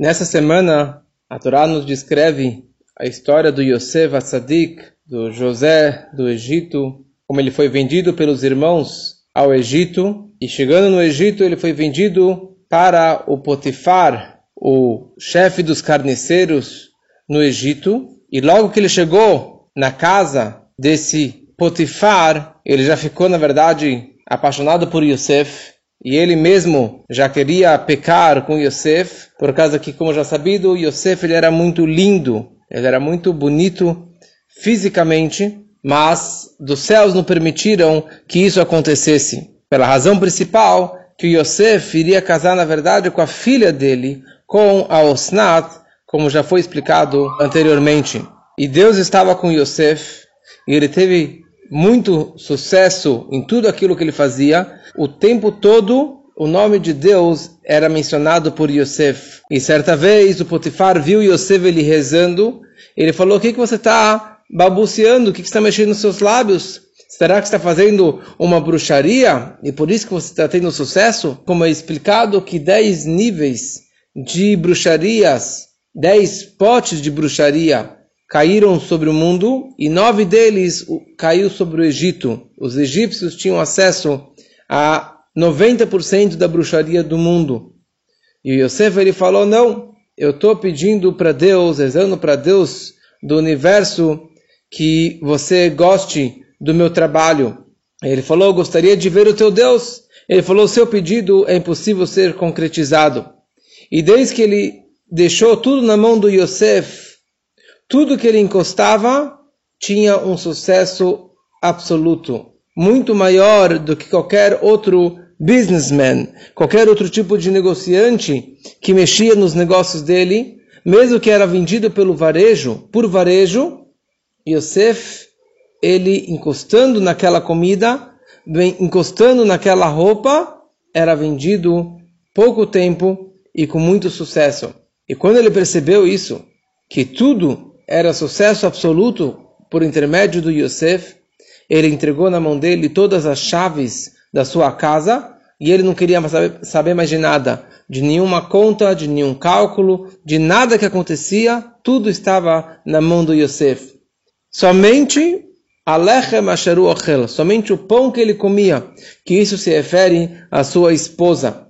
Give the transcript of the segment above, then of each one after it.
Nessa semana, a Torá nos descreve a história do Yosef Atzadik, do José do Egito, como ele foi vendido pelos irmãos ao Egito, e chegando no Egito, ele foi vendido para o Potifar, o chefe dos carniceiros no Egito, e logo que ele chegou na casa desse Potifar, ele já ficou, na verdade, apaixonado por Yosef, e ele mesmo já queria pecar com Yosef, por causa que, como já sabido, Yosef ele era muito lindo, ele era muito bonito fisicamente, mas dos céus não permitiram que isso acontecesse. Pela razão principal, que Yosef iria casar, na verdade, com a filha dele, com a Osnat, como já foi explicado anteriormente. E Deus estava com Yosef, e ele teve muito sucesso em tudo aquilo que ele fazia, o tempo todo o nome de Deus era mencionado por Yosef. E certa vez o Potifar viu Yosef ele rezando, ele falou, o que, que você está balbuciando, o que, que está mexendo nos seus lábios? Será que está fazendo uma bruxaria e por isso que você está tendo sucesso? Como é explicado que dez níveis de bruxarias, dez potes de bruxaria caíram sobre o mundo e nove deles caiu sobre o Egito. Os egípcios tinham acesso a 90% da bruxaria do mundo. E Yosef ele falou: Não, eu estou pedindo para Deus, rezando para Deus do universo que você goste do meu trabalho. Ele falou: Gostaria de ver o teu Deus. Ele falou: Seu pedido é impossível ser concretizado. E desde que ele deixou tudo na mão do Yosef, tudo que ele encostava tinha um sucesso absoluto, muito maior do que qualquer outro businessman, qualquer outro tipo de negociante que mexia nos negócios dele, mesmo que era vendido pelo varejo, por varejo, Yosef, ele encostando naquela comida, encostando naquela roupa, era vendido pouco tempo e com muito sucesso. E quando ele percebeu isso, que tudo era sucesso absoluto por intermédio do Yosef. Ele entregou na mão dele todas as chaves da sua casa e ele não queria saber, mais de nada, de nenhuma conta, de nenhum cálculo, de nada que acontecia, tudo estava na mão do Yosef. Somente Alechem Asheru somente o pão que ele comia, que isso se refere à sua esposa.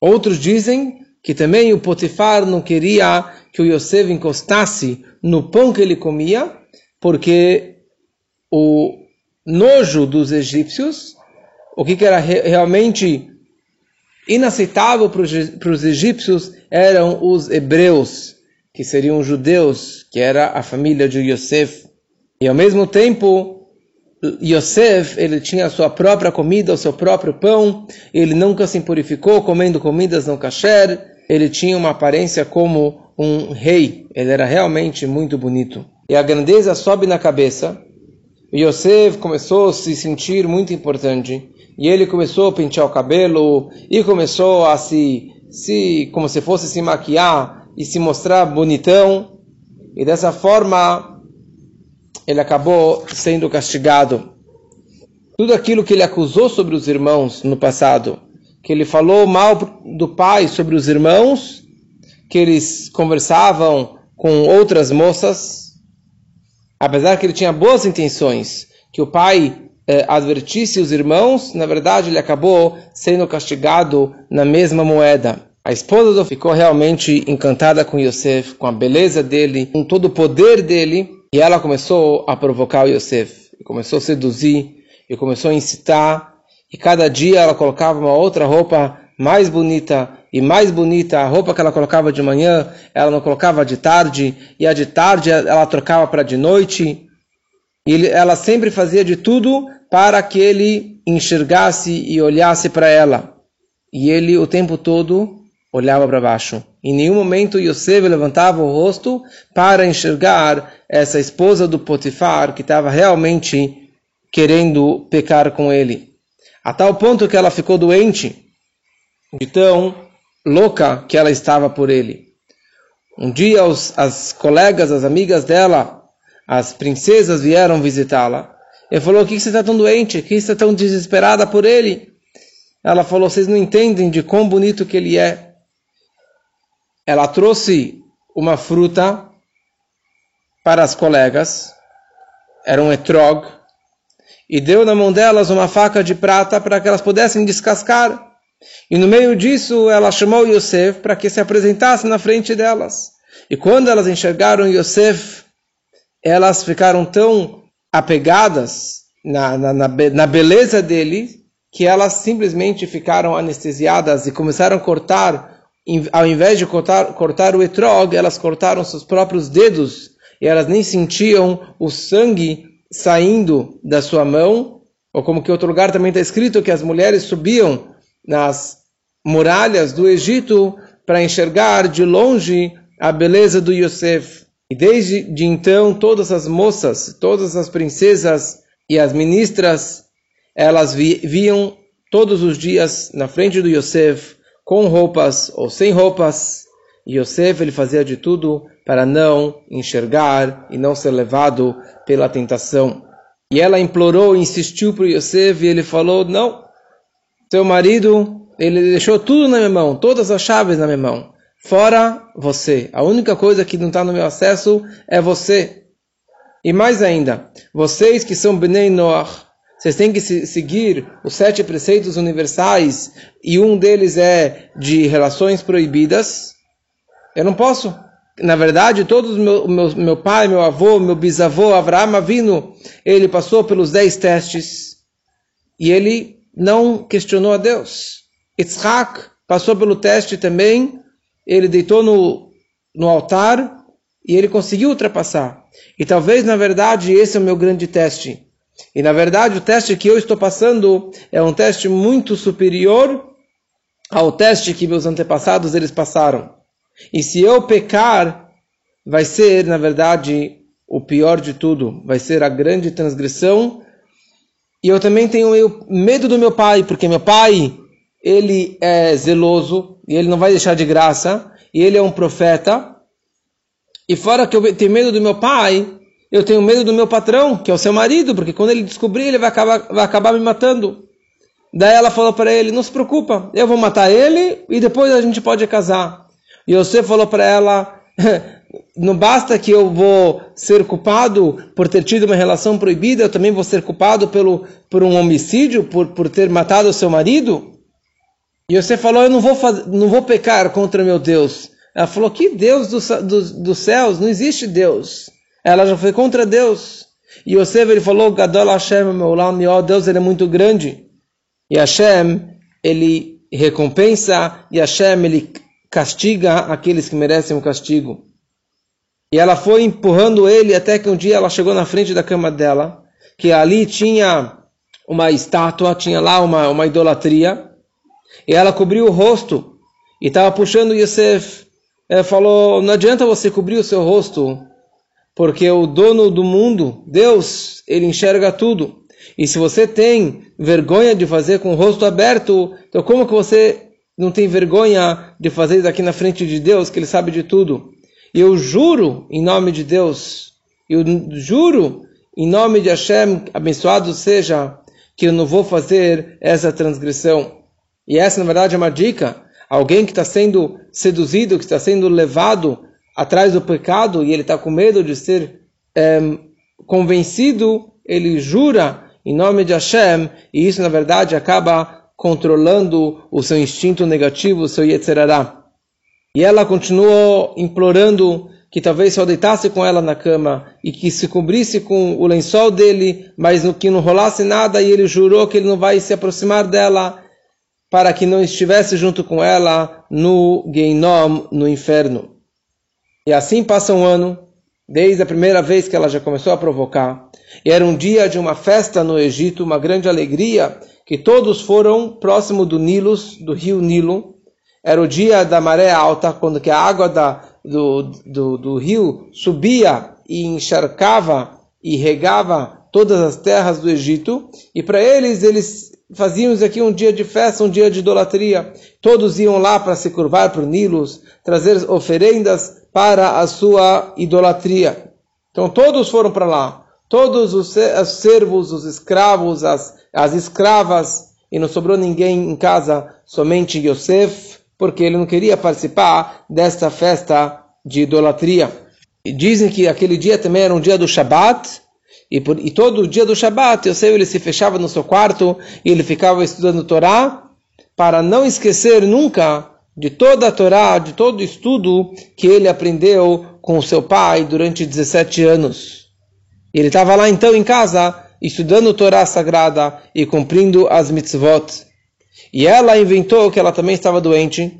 Outros dizem que também o Potifar não queria que o Yosef encostasse no pão que ele comia, porque o nojo dos egípcios, o que, era re realmente inaceitável para os egípcios eram os hebreus, que seriam judeus, que era a família de Yosef. E ao mesmo tempo, Yosef, ele tinha a sua própria comida, o seu próprio pão, ele nunca se purificou comendo comidas não kasher, ele tinha uma aparência como um rei. Ele era realmente muito bonito. E a grandeza sobe na cabeça. E Yosef começou a se sentir muito importante. E ele começou a pentear o cabelo e começou a se, se como se fosse se maquiar e se mostrar bonitão. E dessa forma ele acabou sendo castigado. Tudo aquilo que ele acusou sobre os irmãos no passado, que ele falou mal do pai sobre os irmãos, que eles conversavam com outras moças, apesar que ele tinha boas intenções, que o pai eh, advertisse os irmãos, na verdade ele acabou sendo castigado na mesma moeda. A esposa ficou realmente encantada com Yosef, com a beleza dele, com todo o poder dele, e ela começou a provocar o Yosef, e começou a seduzir, e começou a incitar, e cada dia ela colocava uma outra roupa mais bonita e mais bonita. A roupa que ela colocava de manhã, ela não colocava de tarde, e a de tarde ela trocava para de noite. E ela sempre fazia de tudo para que ele enxergasse e olhasse para ela. E ele o tempo todo olhava para baixo. Em nenhum momento Yosef levantava o rosto para enxergar essa esposa do Potifar que estava realmente querendo pecar com ele. A tal ponto que ela ficou doente de tão louca que ela estava por ele. Um dia os, as colegas, as amigas dela, as princesas vieram visitá-la. Ele falou, o que você está tão doente? O que você está tão desesperada por ele? Ela falou, vocês não entendem de quão bonito que ele é. ela trouxe uma fruta para as colegas, era um etrog, e deu na mão delas uma faca de prata para que elas pudessem descascar. E no meio disso, ela chamou Yosef para que se apresentasse na frente delas. E quando elas enxergaram Yosef, elas ficaram tão apegadas na, na, na, na beleza dele que elas simplesmente ficaram anestesiadas e começaram a cortar, ao invés de cortar, cortar o etrog, elas cortaram seus próprios dedos e elas nem sentiam o sangue saindo da sua mão, ou como que outro lugar também está escrito que as mulheres subiam nas muralhas do Egito para enxergar de longe a beleza do Yosef. E desde de então todas as moças, todas as princesas e as ministras elas viam todos os dias na frente do Yosef, com roupas ou sem roupas. E Yosef ele fazia de tudo para não enxergar e não ser levado pela tentação. E ela implorou, insistiu para Yosef e ele falou: Não, seu marido, ele deixou tudo na minha mão, todas as chaves na minha mão, fora você. A única coisa que não está no meu acesso é você. E mais ainda, vocês que são Bnei Noach, vocês têm que seguir os sete preceitos universais e um deles é de relações proibidas. Eu não posso. Na verdade, todos meu, meu, meu pai, meu avô, meu bisavô, Avraham Avino, ele passou pelos dez testes e ele não questionou a Deus. Yitzhak passou pelo teste também, ele deitou no, no altar e ele conseguiu ultrapassar. E talvez, na verdade, esse é o meu grande teste. E na verdade, o teste que eu estou passando é um teste muito superior ao teste que meus antepassados eles passaram. E se eu pecar, vai ser, na verdade, o pior de tudo, vai ser a grande transgressão. E eu também tenho medo do meu pai, porque meu pai, ele é zeloso e ele não vai deixar de graça, e ele é um profeta. E fora que eu tenho medo do meu pai, eu tenho medo do meu patrão, que é o seu marido, porque quando ele descobrir, ele vai acabar, vai acabar me matando. Daí ela falou para ele: Não se preocupa, eu vou matar ele e depois a gente pode casar. E você falou para ela: Não basta que eu vou ser culpado por ter tido uma relação proibida, eu também vou ser culpado pelo, por um homicídio, por, por ter matado o seu marido. E você falou: Eu não vou, faz, não vou pecar contra meu Deus. Ela falou: Que Deus dos, dos, céus? Não existe Deus. Ela já foi contra Deus. E Yosef ele falou, Gadol Hashem, meu ó Deus ele é muito grande. E Hashem, ele recompensa, e Hashem, ele castiga aqueles que merecem o castigo. E ela foi empurrando ele até que um dia ela chegou na frente da cama dela, que ali tinha uma estátua, tinha lá uma, uma idolatria, e ela cobriu o rosto, e estava puxando Yosef. Ela falou, não adianta você cobrir o seu rosto, porque o dono do mundo, Deus, ele enxerga tudo. E se você tem vergonha de fazer com o rosto aberto, então como que você não tem vergonha de fazer isso aqui na frente de Deus, que ele sabe de tudo? E eu juro em nome de Deus, eu juro em nome de Hashem, abençoado seja, que eu não vou fazer essa transgressão. E essa, na verdade, é uma dica. Alguém que está sendo seduzido, que está sendo levado atrás do pecado e ele está com medo de ser é, convencido, ele jura em nome de Hashem, e isso na verdade acaba controlando o seu instinto negativo, o seu Yetzerará. E ela continuou implorando que talvez só deitasse com ela na cama e que se cobrisse com o lençol dele, mas no que não rolasse nada, e ele jurou que ele não vai se aproximar dela para que não estivesse junto com ela no Geinom, no inferno. E assim passa um ano, desde a primeira vez que ela já começou a provocar. E era um dia de uma festa no Egito, uma grande alegria, que todos foram próximo do Nilo, do rio Nilo. Era o dia da maré alta, quando que a água da, do, do, do rio subia e encharcava e regava todas as terras do Egito. E para eles, eles faziam isso aqui um dia de festa, um dia de idolatria. Todos iam lá para se curvar para o Nilo, trazer oferendas para a sua idolatria. Então todos foram para lá, todos os servos, os escravos, as, as escravas, e não sobrou ninguém em casa, somente Yosef porque ele não queria participar desta festa de idolatria. E dizem que aquele dia também era um dia do Shabat, e, por, e todo dia do Shabat, eu sei, ele se fechava no seu quarto e ele ficava estudando Torá, para não esquecer nunca de toda a Torá, de todo o estudo que ele aprendeu com o seu pai durante 17 anos. Ele estava lá então em casa, estudando Torá sagrada e cumprindo as mitzvot. E ela inventou que ela também estava doente,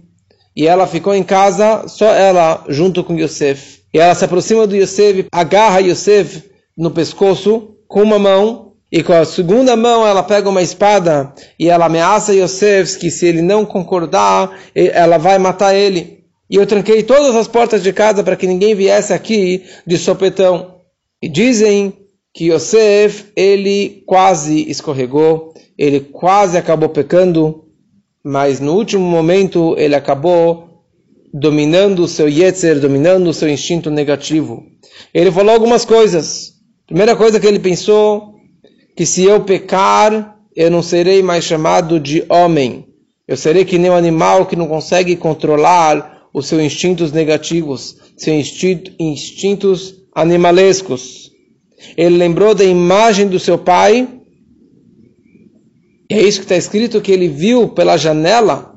e ela ficou em casa, só ela, junto com Yosef. E ela se aproxima do Yosef, agarra Yosef no pescoço com uma mão, e com a segunda mão ela pega uma espada e ela ameaça Yosef que se ele não concordar, ela vai matar ele. E eu tranquei todas as portas de casa para que ninguém viesse aqui de sopetão. E dizem que Yosef, ele quase escorregou, ele quase acabou pecando, mas no último momento ele acabou dominando o seu yetzer, dominando o seu instinto negativo. Ele falou algumas coisas. Primeira coisa que ele pensou, que se eu pecar, eu não serei mais chamado de homem. Eu serei que nem um animal que não consegue controlar os seus instintos negativos, seus instintos animalescos. Ele lembrou da imagem do seu pai. E é isso que está escrito que ele viu pela janela.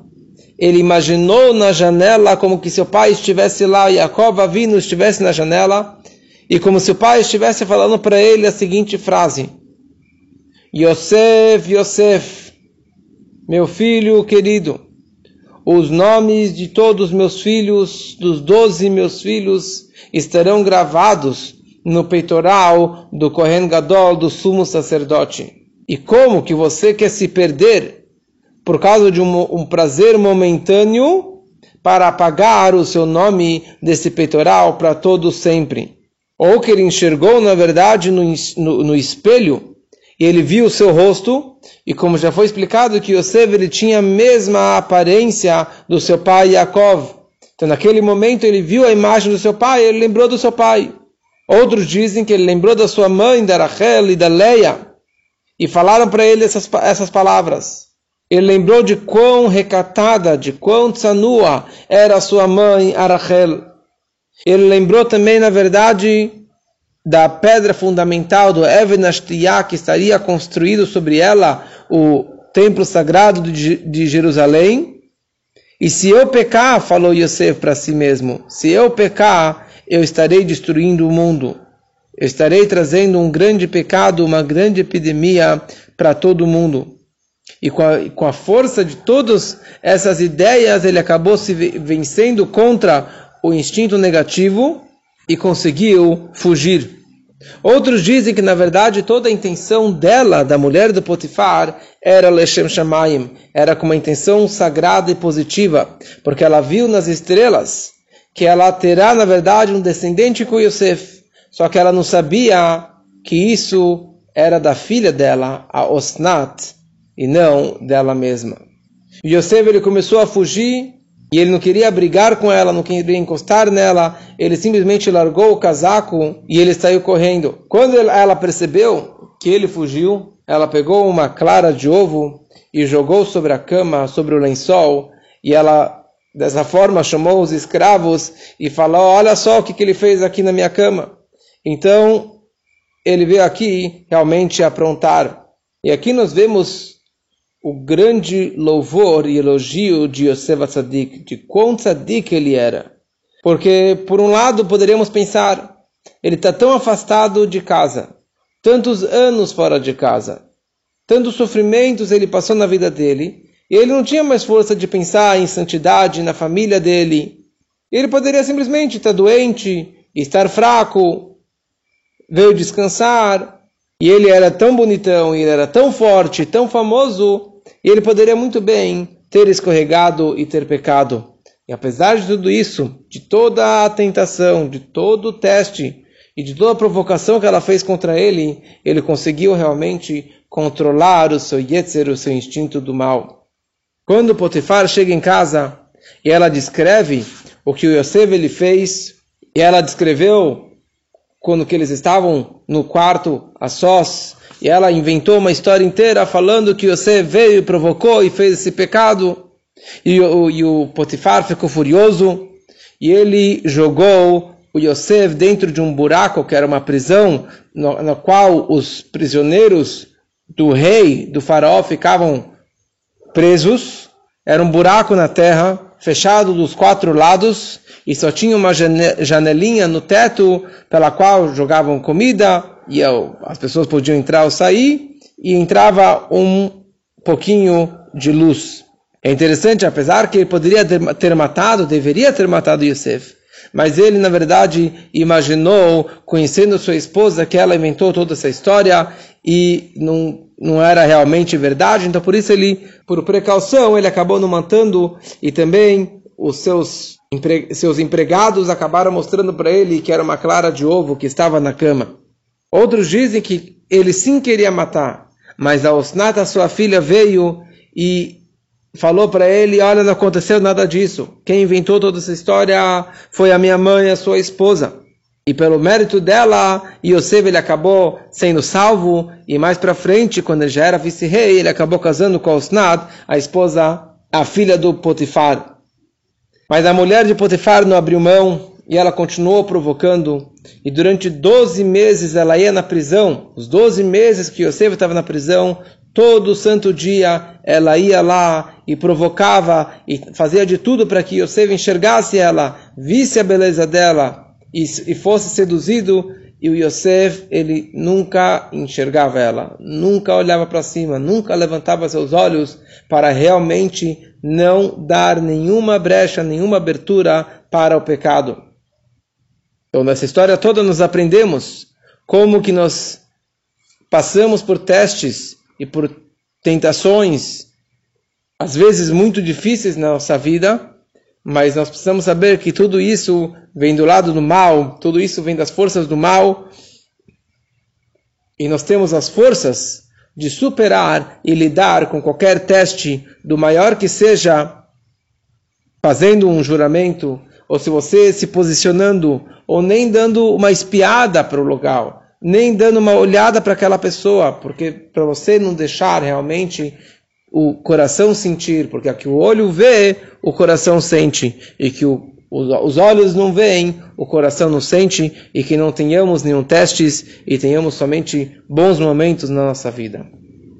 Ele imaginou na janela como que seu pai estivesse lá, Jacob Avino estivesse na janela, e como se o pai estivesse falando para ele a seguinte frase: Yosef, Yosef, meu filho querido, os nomes de todos meus filhos, dos doze meus filhos, estarão gravados no peitoral do Kohen Gadol, do sumo sacerdote. E como que você quer se perder por causa de um, um prazer momentâneo para apagar o seu nome desse peitoral para todo sempre? Ou que ele enxergou, na verdade, no, no, no espelho, e ele viu o seu rosto, e como já foi explicado que Yosef ele tinha a mesma aparência do seu pai Yaakov. Então naquele momento ele viu a imagem do seu pai, ele lembrou do seu pai. Outros dizem que ele lembrou da sua mãe, da Rachel e da Leia, e falaram para ele essas, essas palavras. Ele lembrou de quão recatada, de quão tsanua era sua mãe, a Rachel. Ele lembrou também, na verdade, da pedra fundamental do Even Ashtiyah, que estaria construído sobre ela o templo sagrado de Jerusalém. E se eu pecar, falou Yosef para si mesmo, se eu pecar, eu estarei destruindo o mundo. Estarei trazendo um grande pecado, uma grande epidemia para todo mundo. E com a, com a força de todas essas ideias, ele acabou se vencendo contra o instinto negativo e conseguiu fugir. Outros dizem que, na verdade, toda a intenção dela, da mulher do Potifar, era Leshem Shamayim, era com uma intenção sagrada e positiva, porque ela viu nas estrelas que ela terá, na verdade, um descendente com Yosef. Só que ela não sabia que isso era da filha dela, a Osnat, e não dela mesma. E Yosef ele começou a fugir e ele não queria brigar com ela, não queria encostar nela, ele simplesmente largou o casaco e ele saiu correndo. Quando ela percebeu que ele fugiu, ela pegou uma clara de ovo e jogou sobre a cama, sobre o lençol, e ela Dessa forma, chamou os escravos e falou: Olha só o que, que ele fez aqui na minha cama. Então, ele veio aqui realmente aprontar. E aqui nós vemos o grande louvor e elogio de Yosef Tzadik, de quão tzadik ele era. Porque, por um lado, poderíamos pensar, ele está tão afastado de casa, tantos anos fora de casa, tantos sofrimentos ele passou na vida dele, e ele não tinha mais força de pensar em santidade na família dele. Ele poderia simplesmente estar doente, estar fraco, veio descansar. E ele era tão bonitão, ele era tão forte, tão famoso, e ele poderia muito bem ter escorregado e ter pecado. E apesar de tudo isso, de toda a tentação, de todo o teste e de toda a provocação que ela fez contra ele, ele conseguiu realmente controlar o seu yetzer, o seu instinto do mal. Quando Potifar chega em casa e ela descreve o que o Yosef ele fez, e ela descreveu quando que eles estavam no quarto a sós, e ela inventou uma história inteira falando que Yosef veio, provocou e fez esse pecado. E o, e o Potifar ficou furioso e ele jogou o Yosef dentro de um buraco, que era uma prisão, no, na qual os prisioneiros do rei, do faraó, ficavam presos. Era um buraco na terra, fechado dos quatro lados, e só tinha uma janelinha no teto pela qual jogavam comida, e as pessoas podiam entrar ou sair, e entrava um pouquinho de luz. É interessante, apesar que ele poderia ter matado, deveria ter matado Yosef, mas ele, na verdade, imaginou, conhecendo sua esposa, que ela inventou toda essa história e não, não era realmente verdade, então por isso ele, por precaução, ele acabou não matando e também os seus, empre, seus empregados acabaram mostrando para ele que era uma clara de ovo que estava na cama. Outros dizem que ele sim queria matar, mas a Osnata, sua filha, veio e falou para ele: Olha, não aconteceu nada disso. Quem inventou toda essa história foi a minha mãe, a sua esposa. E pelo mérito dela, Yosef ele acabou sendo salvo. E mais para frente, quando ele já era vice-rei, ele acabou casando com Osnad, a esposa, a filha do Potifar. Mas a mulher de Potifar não abriu mão e ela continuou provocando. E durante 12 meses ela ia na prisão. Os 12 meses que Yosef estava na prisão, Todo santo dia ela ia lá e provocava e fazia de tudo para que Yosef enxergasse ela, visse a beleza dela e, e fosse seduzido. E o Yosef, ele nunca enxergava ela, nunca olhava para cima, nunca levantava seus olhos para realmente não dar nenhuma brecha, nenhuma abertura para o pecado. Então, nessa história toda, nós aprendemos como que nós passamos por testes e por tentações, às vezes muito difíceis na nossa vida, mas nós precisamos saber que tudo isso vem do lado do mal, tudo isso vem das forças do mal, e nós temos as forças de superar e lidar com qualquer teste, do maior que seja, fazendo um juramento, ou se você se posicionando, ou nem dando uma espiada para o local nem dando uma olhada para aquela pessoa, porque para você não deixar realmente o coração sentir, porque aqui o olho vê, o coração sente, e que o, os olhos não veem, o coração não sente, e que não tenhamos nenhum testes e tenhamos somente bons momentos na nossa vida.